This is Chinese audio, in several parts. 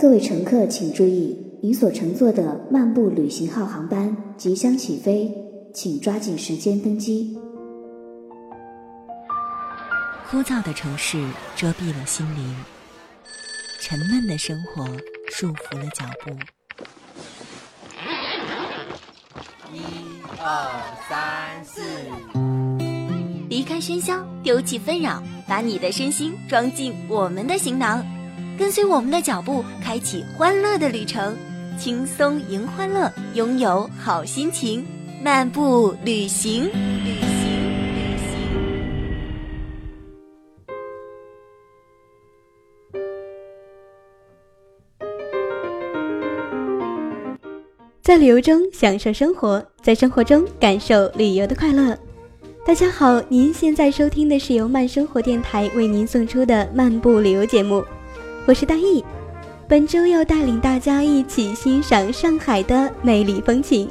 各位乘客请注意，您所乘坐的漫步旅行号航班即将起飞，请抓紧时间登机。枯燥的城市遮蔽了心灵，沉闷的生活束缚了脚步。一二三四，离开喧嚣，丢弃纷扰，把你的身心装进我们的行囊，跟随我们的脚步，开启欢乐的旅程，轻松迎欢乐，拥有好心情，漫步旅行，旅行，旅行。在旅游中享受生活，在生活中感受旅游的快乐。大家好，您现在收听的是由慢生活电台为您送出的漫步旅游节目，我是大意。本周要带领大家一起欣赏上海的美丽风情。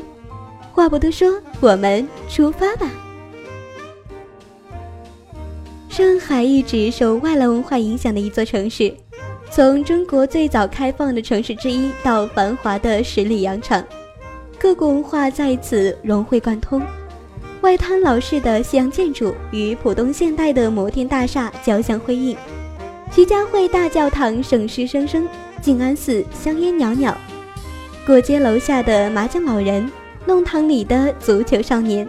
话不多说，我们出发吧。上海一直受外来文化影响的一座城市，从中国最早开放的城市之一到繁华的十里洋场。各国文化在此融会贯通，外滩老式的西洋建筑与浦东现代的摩天大厦交相辉映，徐家汇大教堂圣诗声声，静安寺香烟袅袅，过街楼下的麻将老人，弄堂里的足球少年，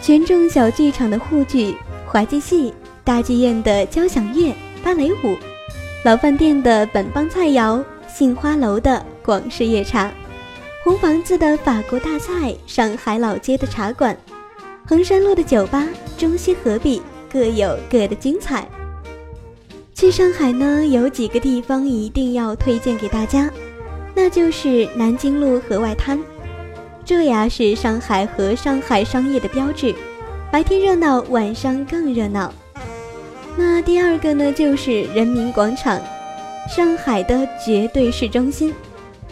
群众小剧场的沪剧、滑稽戏，大剧院的交响乐、芭蕾舞，老饭店的本帮菜肴，杏花楼的广式夜茶。红房子的法国大菜，上海老街的茶馆，衡山路的酒吧，中西合璧，各有各的精彩。去上海呢，有几个地方一定要推荐给大家，那就是南京路和外滩，这呀是上海和上海商业的标志，白天热闹，晚上更热闹。那第二个呢，就是人民广场，上海的绝对市中心。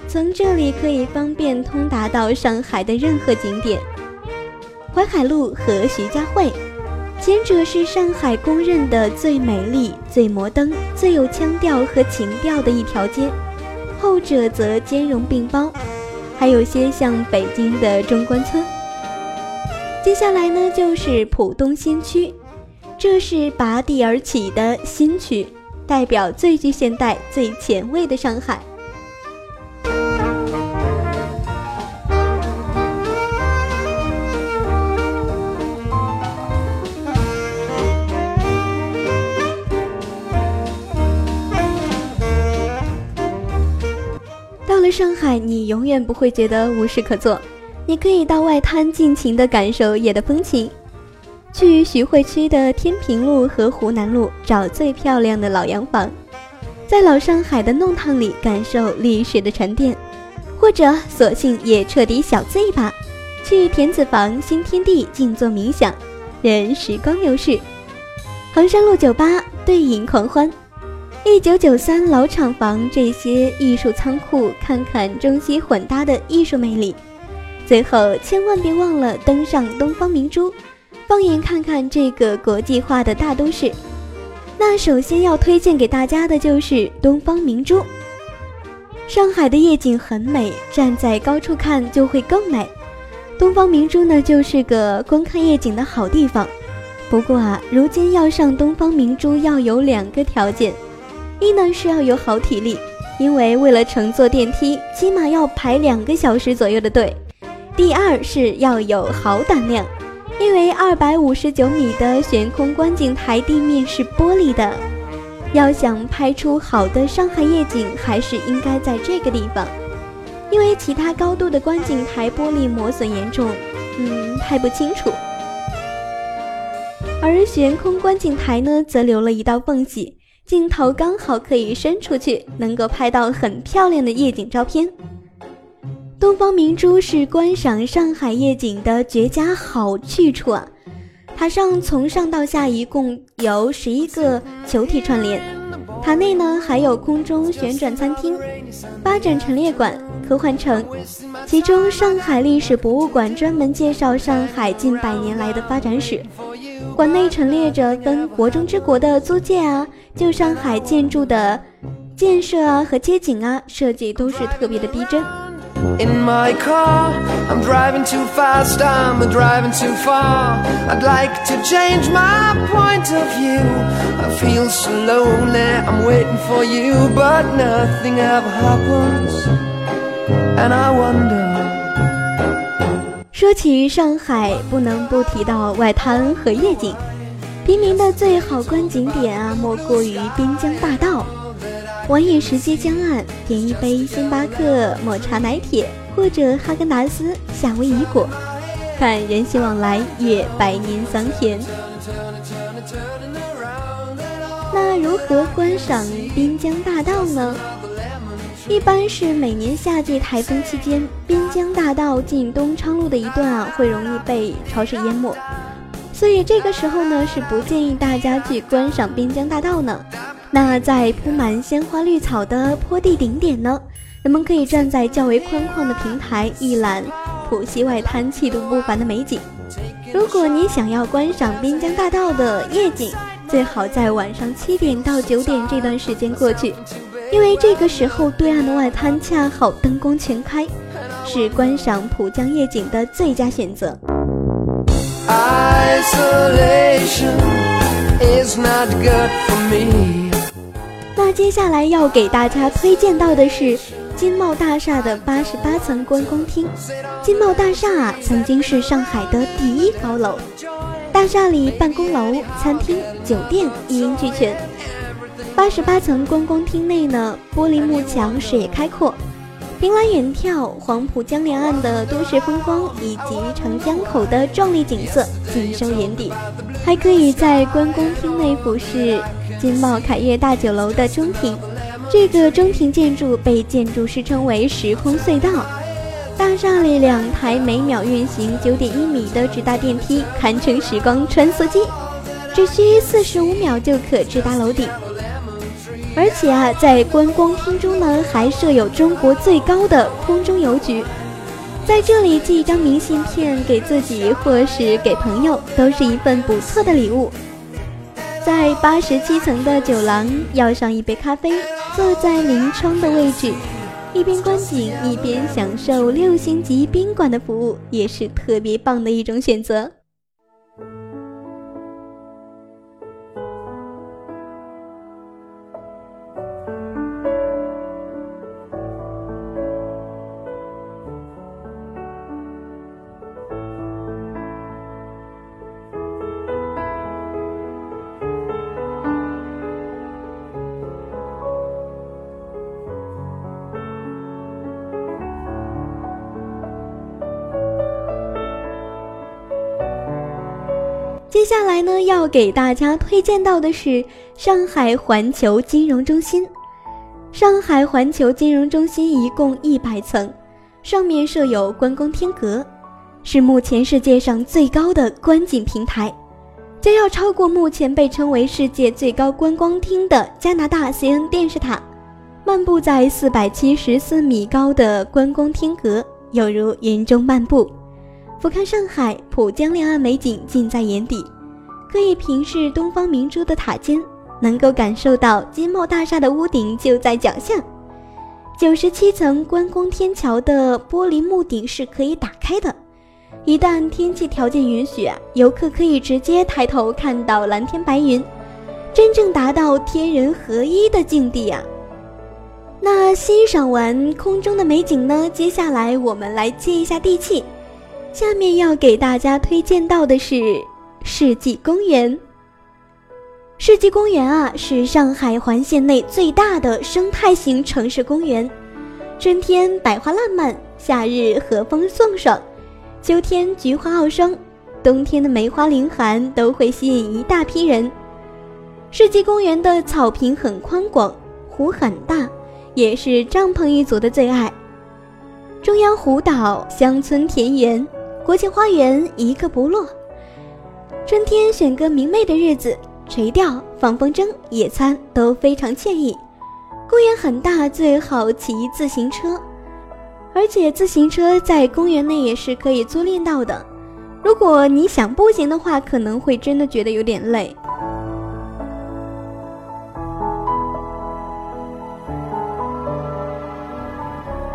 从这里可以方便通达到上海的任何景点。淮海路和徐家汇，前者是上海公认的最美丽、最摩登、最有腔调和情调的一条街，后者则兼容并包，还有些像北京的中关村。接下来呢，就是浦东新区，这是拔地而起的新区，代表最具现代、最前卫的上海。上海，你永远不会觉得无事可做。你可以到外滩尽情地感受夜的风情，去徐汇区的天平路和湖南路找最漂亮的老洋房，在老上海的弄堂里感受历史的沉淀，或者索性也彻底小醉一把，去田子坊新天地静坐冥想，任时光流逝。衡山路酒吧对饮狂欢。一九九三老厂房，这些艺术仓库，看看中西混搭的艺术魅力。最后，千万别忘了登上东方明珠，放眼看看这个国际化的大都市。那首先要推荐给大家的就是东方明珠。上海的夜景很美，站在高处看就会更美。东方明珠呢，就是个观看夜景的好地方。不过啊，如今要上东方明珠要有两个条件。一呢是要有好体力，因为为了乘坐电梯，起码要排两个小时左右的队。第二是要有好胆量，因为二百五十九米的悬空观景台地面是玻璃的，要想拍出好的上海夜景，还是应该在这个地方，因为其他高度的观景台玻璃磨损严重，嗯，拍不清楚。而悬空观景台呢，则留了一道缝隙。镜头刚好可以伸出去，能够拍到很漂亮的夜景照片。东方明珠是观赏上海夜景的绝佳好去处啊！塔上从上到下一共有十一个球体串联，塔内呢还有空中旋转餐厅、发展陈列馆、科幻城。其中，上海历史博物馆专门介绍上海近百年来的发展史。馆内陈列着分国中之国的租界啊，旧上海建筑的建设啊和街景啊设计都是特别的逼真。In my car, I'm driving too fast, I'm driving too far. I'd like to change my point of view. I feel so lonely, I'm waiting for you, but nothing ever happens. And I wonder. 说起上海，不能不提到外滩和夜景。平民的最好观景点啊，莫过于滨江大道。晚饮时街江岸，点一杯星巴克、抹茶奶铁或者哈根达斯、夏威夷果，看人心往来，阅百年桑田。那如何观赏滨江大道呢？一般是每年夏季台风期间，滨江大道进东昌路的一段啊，会容易被潮水淹没，所以这个时候呢，是不建议大家去观赏滨江大道呢。那在铺满鲜花绿草的坡地顶点呢，人们可以站在较为宽旷的平台一览浦西外滩气度不凡的美景。如果你想要观赏滨江大道的夜景，最好在晚上七点到九点这段时间过去，因为这个时候对岸的外滩恰好灯光全开，是观赏浦江夜景的最佳选择。Isolation is not good for me. 那接下来要给大家推荐到的是金茂大厦的八十八层观光厅。金茂大厦啊曾经是上海的第一高楼，大厦里办公楼、餐厅、酒店一应俱全。八十八层观光厅内呢，玻璃幕墙，视野开阔，凭栏远眺黄浦江两岸的都市风光以及长江口的壮丽景色尽收眼底，还可以在观光厅内俯视。金茂凯悦大酒楼的中庭，这个中庭建筑被建筑师称为“时空隧道”。大厦里两台每秒运行九点一米的直达电梯，堪称时光穿梭机，只需四十五秒就可直达楼顶。而且啊，在观光厅中呢，还设有中国最高的空中邮局，在这里寄一张明信片给自己或是给朋友，都是一份不错的礼物。在八十七层的酒廊，要上一杯咖啡，坐在临窗的位置，一边观景一边享受六星级宾馆的服务，也是特别棒的一种选择。下来呢，要给大家推荐到的是上海环球金融中心。上海环球金融中心一共一百层，上面设有观光天阁，是目前世界上最高的观景平台，将要超过目前被称为世界最高观光厅的加拿大 CN 电视塔。漫步在四百七十四米高的观光天阁，犹如云中漫步。俯瞰上海浦江两岸美景尽在眼底，可以平视东方明珠的塔尖，能够感受到金茂大厦的屋顶就在脚下。九十七层观光天桥的玻璃幕顶是可以打开的，一旦天气条件允许，游客可以直接抬头看到蓝天白云，真正达到天人合一的境地啊！那欣赏完空中的美景呢？接下来我们来接一下地气。下面要给大家推荐到的是世纪公园。世纪公园啊，是上海环线内最大的生态型城市公园。春天百花烂漫，夏日和风送爽，秋天菊花傲霜，冬天的梅花凌寒，都会吸引一大批人。世纪公园的草坪很宽广，湖很大，也是帐篷一族的最爱。中央湖岛，乡村田园。国际花园一个不落。春天选个明媚的日子，垂钓、放风筝、野餐都非常惬意。公园很大，最好骑自行车，而且自行车在公园内也是可以租赁到的。如果你想步行的话，可能会真的觉得有点累。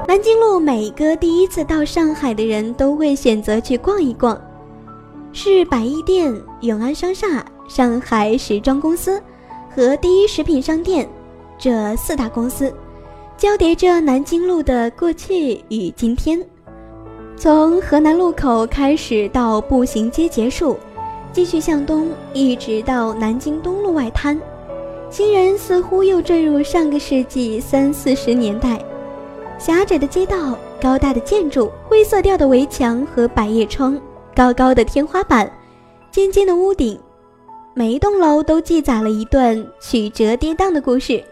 南京路每个第一次到上海的人都会选择去逛一逛，是百亿店、永安商厦、上海时装公司和第一食品商店这四大公司，交叠着南京路的过去与今天。从河南路口开始到步行街结束，继续向东，一直到南京东路外滩。行人似乎又坠入上个世纪三四十年代。狭窄的街道，高大的建筑，灰色调的围墙和百叶窗，高高的天花板，尖尖的屋顶，每一栋楼都记载了一段曲折跌宕的故事。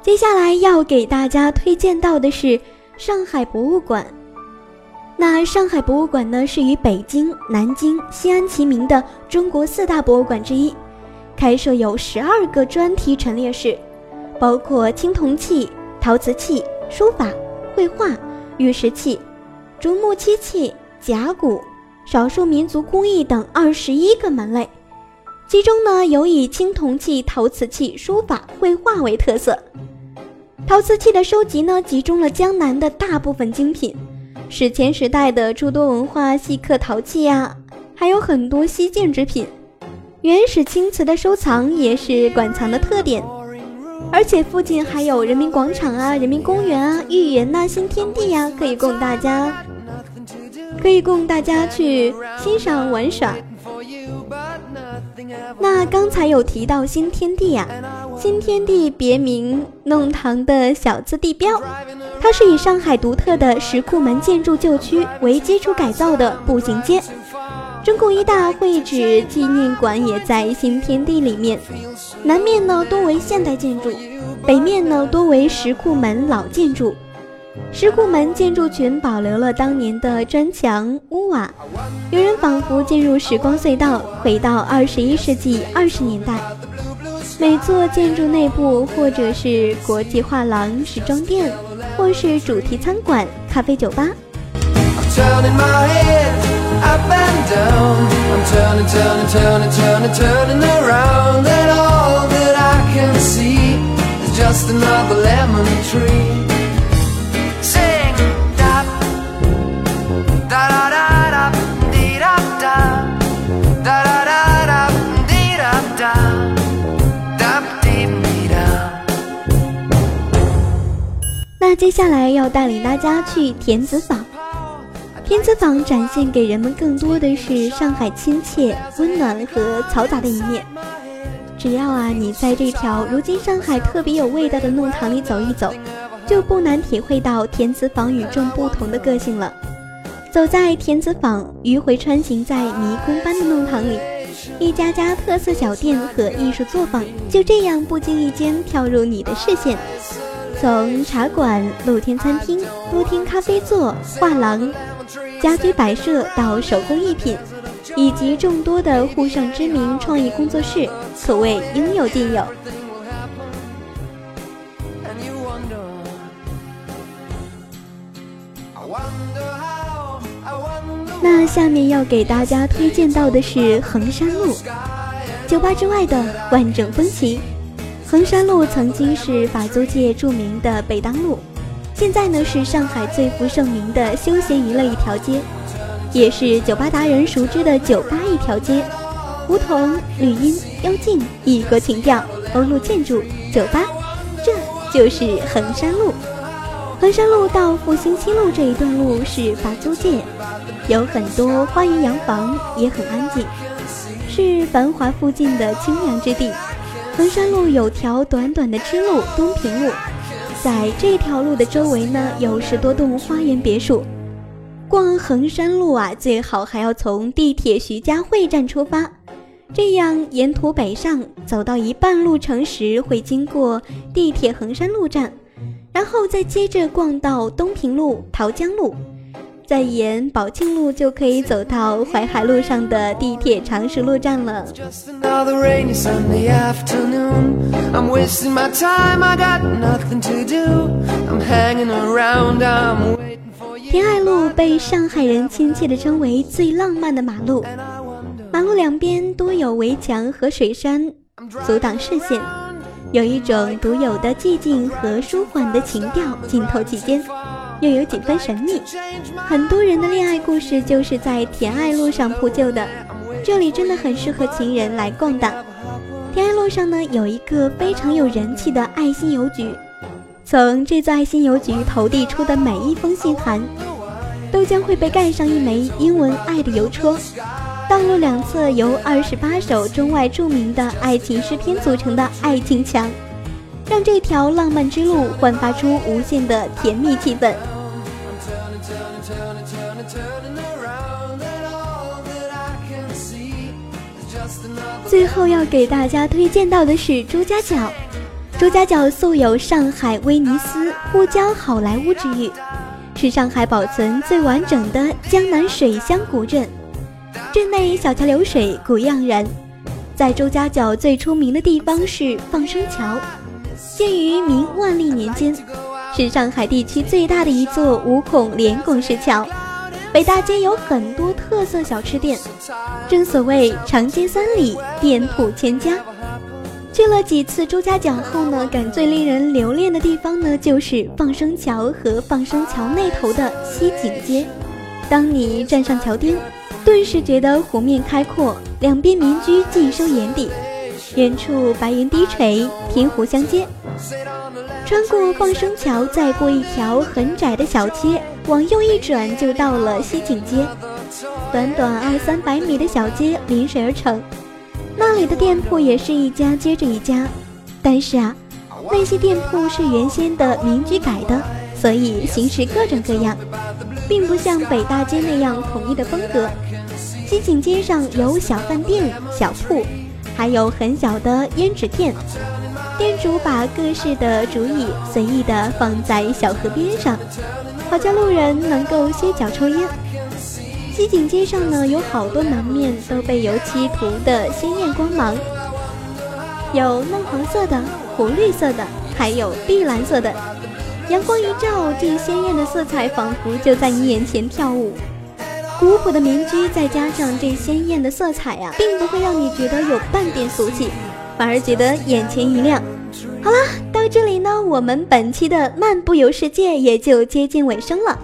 接下来要给大家推荐到的是上海博物馆。那上海博物馆呢，是与北京、南京、西安齐名的中国四大博物馆之一，开设有十二个专题陈列室，包括青铜器、陶瓷器、书法、绘画、玉石器、竹木漆器、甲骨、少数民族工艺等二十一个门类。其中呢，有以青铜器、陶瓷器、书法、绘画为特色。陶瓷器的收集呢，集中了江南的大部分精品，史前时代的诸多文化细刻陶器呀，还有很多西晋制品。原始青瓷的收藏也是馆藏的特点，而且附近还有人民广场啊、人民公园啊、豫园呐、新天地呀，可以供大家可以供大家去欣赏玩耍。那刚才有提到新天地呀，新天地别名弄堂的小字地标，它是以上海独特的石库门建筑旧区为基础改造的步行街。中共一大会址纪念馆也在新天地里面，南面呢多为现代建筑，北面呢多为石库门老建筑。石库门建筑群保留了当年的砖墙屋瓦，有人仿佛进入时光隧道，回到二十一世纪二十年代。每座建筑内部，或者是国际画廊、时装店，或是主题餐馆、咖啡酒吧。那接下来要带领大家去田子坊。田子坊展现给人们更多的是上海亲切、温暖和嘈杂的一面。只要啊，你在这条如今上海特别有味道的弄堂里走一走，就不难体会到田子坊与众不同的个性了。走在田子坊，迂回穿行在迷宫般的弄堂里，一家家特色小店和艺术作坊就这样不经意间跳入你的视线。从茶馆、露天餐厅、露天咖啡座、画廊、家居摆设到手工艺品，以及众多的沪上知名创意工作室，可谓应有尽有。那下面要给大家推荐到的是衡山路，酒吧之外的万众风情。衡山路曾经是法租界著名的北当路，现在呢是上海最负盛名的休闲娱乐一条街，也是酒吧达人熟知的酒吧一条街。梧桐、绿荫、幽静，异国情调，欧陆建筑，酒吧，这就是衡山路。衡山路到复兴西路这一段路是法租界，有很多花园洋房，也很安静，是繁华附近的清凉之地。衡山路有条短短的支路东平路，在这条路的周围呢，有十多栋花园别墅。逛衡山路啊，最好还要从地铁徐家汇站出发，这样沿途北上，走到一半路程时会经过地铁衡山路站，然后再接着逛到东平路、桃江路。再沿宝庆路就可以走到淮海路上的地铁常熟路站了。天爱路被上海人亲切地称为最浪漫的马路，马路两边多有围墙和水杉阻挡视线，有一种独有的寂静和舒缓的情调，浸透其间又有几分神秘。很多人的恋爱故事就是在甜爱路上铺就的，这里真的很适合情人来逛的。甜爱路上呢，有一个非常有人气的爱心邮局，从这座爱心邮局投递出的每一封信函，都将会被盖上一枚英文“爱”的邮戳。道路两侧由二十八首中外著名的爱情诗篇组成的爱情墙，让这条浪漫之路焕发出无限的甜蜜气氛。最后要给大家推荐到的是朱家角。朱家角素有“上海威尼斯”“沪江好莱坞”之誉，是上海保存最完整的江南水乡古镇。镇内小桥流水，古样然。在朱家角最出名的地方是放生桥，建于明万历年间，是上海地区最大的一座五孔连拱石桥。北大街有很多特色小吃店，正所谓长街三里，店铺千家。去了几次朱家角后呢，感最令人留恋的地方呢，就是放生桥和放生桥那头的西景街。当你站上桥巅。顿时觉得湖面开阔，两边民居尽收眼底，远处白云低垂，天湖相接。穿过放生桥，再过一条很窄的小街，往右一转就到了西景街。短短二三百米的小街临水而成，那里的店铺也是一家接着一家。但是啊，那些店铺是原先的民居改的，所以形式各种各样。并不像北大街那样统一的风格。西景街上有小饭店、小铺，还有很小的胭脂店。店主把各式的竹椅随意地放在小河边上，好叫路人能够歇脚抽烟。西景街上呢，有好多门面都被油漆涂得鲜艳光芒，有嫩黄色的、湖绿色的，还有碧蓝色的。阳光一照，这鲜艳的色彩仿佛就在你眼前跳舞。古朴的民居再加上这鲜艳的色彩呀，并不会让你觉得有半点俗气，反而觉得眼前一亮。好了，到这里呢，我们本期的漫步游世界也就接近尾声了。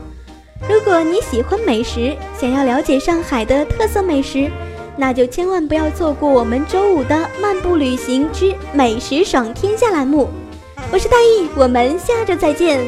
如果你喜欢美食，想要了解上海的特色美食，那就千万不要错过我们周五的漫步旅行之美食爽天下栏目。我是大意，我们下周再见。